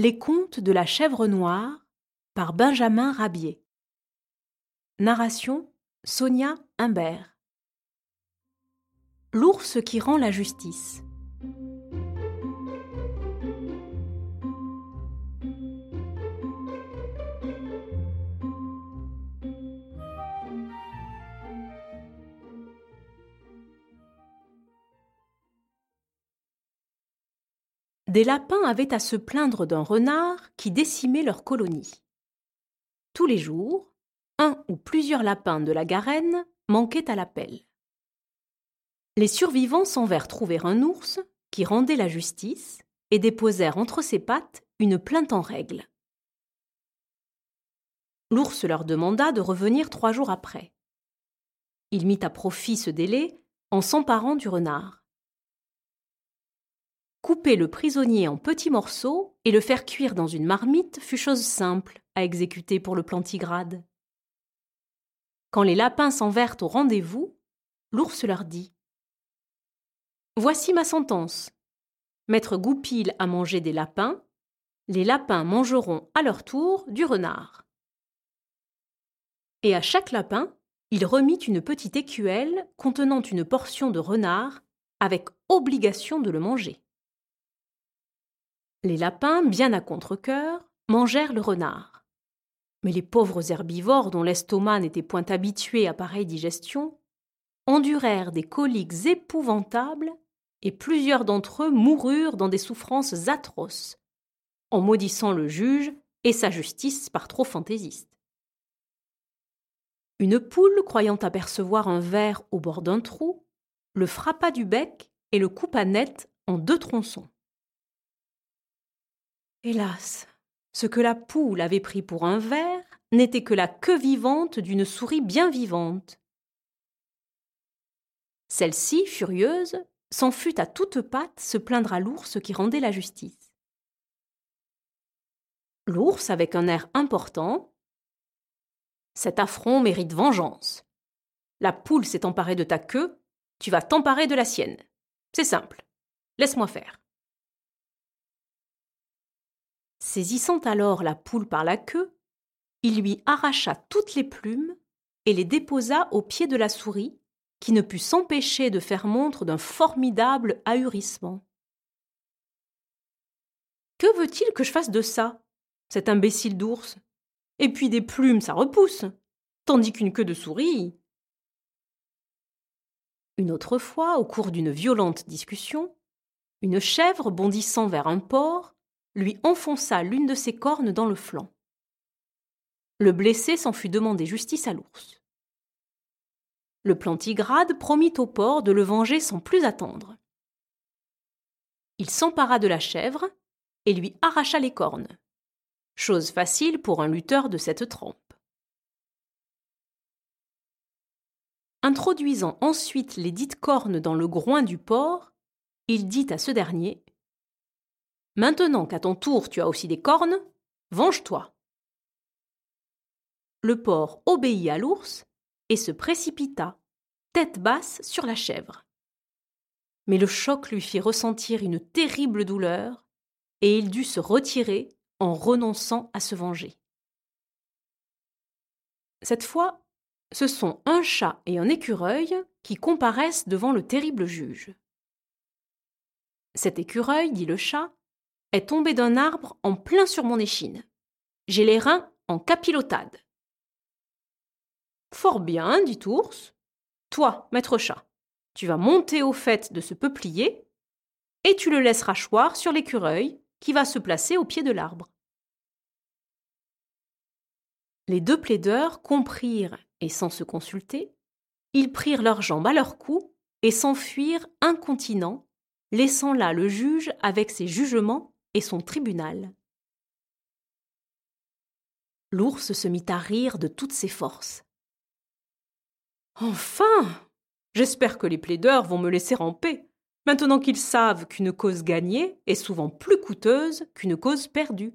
Les contes de la chèvre noire par Benjamin Rabier. Narration Sonia Humbert. L'ours qui rend la justice. Des lapins avaient à se plaindre d'un renard qui décimait leur colonie. Tous les jours, un ou plusieurs lapins de la garenne manquaient à l'appel. Les survivants s'en vinrent trouver un ours qui rendait la justice et déposèrent entre ses pattes une plainte en règle. L'ours leur demanda de revenir trois jours après. Il mit à profit ce délai en s'emparant du renard. Couper le prisonnier en petits morceaux et le faire cuire dans une marmite fut chose simple à exécuter pour le plantigrade. Quand les lapins s'en vinrent au rendez-vous, l'ours leur dit Voici ma sentence. Maître Goupil a mangé des lapins, les lapins mangeront à leur tour du renard. Et à chaque lapin, il remit une petite écuelle contenant une portion de renard avec obligation de le manger. Les lapins, bien à contre-cœur, mangèrent le renard. Mais les pauvres herbivores, dont l'estomac n'était point habitué à pareille digestion, endurèrent des coliques épouvantables, et plusieurs d'entre eux moururent dans des souffrances atroces, en maudissant le juge et sa justice par trop fantaisiste. Une poule, croyant apercevoir un ver au bord d'un trou, le frappa du bec et le coupa net en deux tronçons. Hélas, ce que la poule avait pris pour un ver n'était que la queue vivante d'une souris bien vivante. Celle-ci, furieuse, s'en fut à toutes pattes se plaindre à l'ours qui rendait la justice. L'ours, avec un air important, Cet affront mérite vengeance. La poule s'est emparée de ta queue, tu vas t'emparer de la sienne. C'est simple. Laisse-moi faire. Saisissant alors la poule par la queue, il lui arracha toutes les plumes et les déposa au pied de la souris, qui ne put s'empêcher de faire montre d'un formidable ahurissement. Que veut-il que je fasse de ça, cet imbécile d'ours? Et puis des plumes, ça repousse, tandis qu'une queue de souris. Une autre fois, au cours d'une violente discussion, une chèvre bondissant vers un porc lui enfonça l'une de ses cornes dans le flanc. Le blessé s'en fut demander justice à l'ours. Le plantigrade promit au porc de le venger sans plus attendre. Il s'empara de la chèvre et lui arracha les cornes. Chose facile pour un lutteur de cette trempe. Introduisant ensuite les dites cornes dans le groin du porc, il dit à ce dernier Maintenant qu'à ton tour tu as aussi des cornes, venge-toi. Le porc obéit à l'ours et se précipita, tête basse, sur la chèvre. Mais le choc lui fit ressentir une terrible douleur, et il dut se retirer en renonçant à se venger. Cette fois, ce sont un chat et un écureuil qui comparaissent devant le terrible juge. Cet écureuil, dit le chat, est tombé d'un arbre en plein sur mon échine. J'ai les reins en capilotade. Fort bien, dit Ours. Toi, maître chat, tu vas monter au fait de ce peuplier et tu le laisseras choir sur l'écureuil qui va se placer au pied de l'arbre. Les deux plaideurs comprirent et sans se consulter, ils prirent leurs jambes à leur cou et s'enfuirent incontinents, laissant là le juge avec ses jugements son tribunal. L'ours se mit à rire de toutes ses forces. Enfin J'espère que les plaideurs vont me laisser en paix, maintenant qu'ils savent qu'une cause gagnée est souvent plus coûteuse qu'une cause perdue.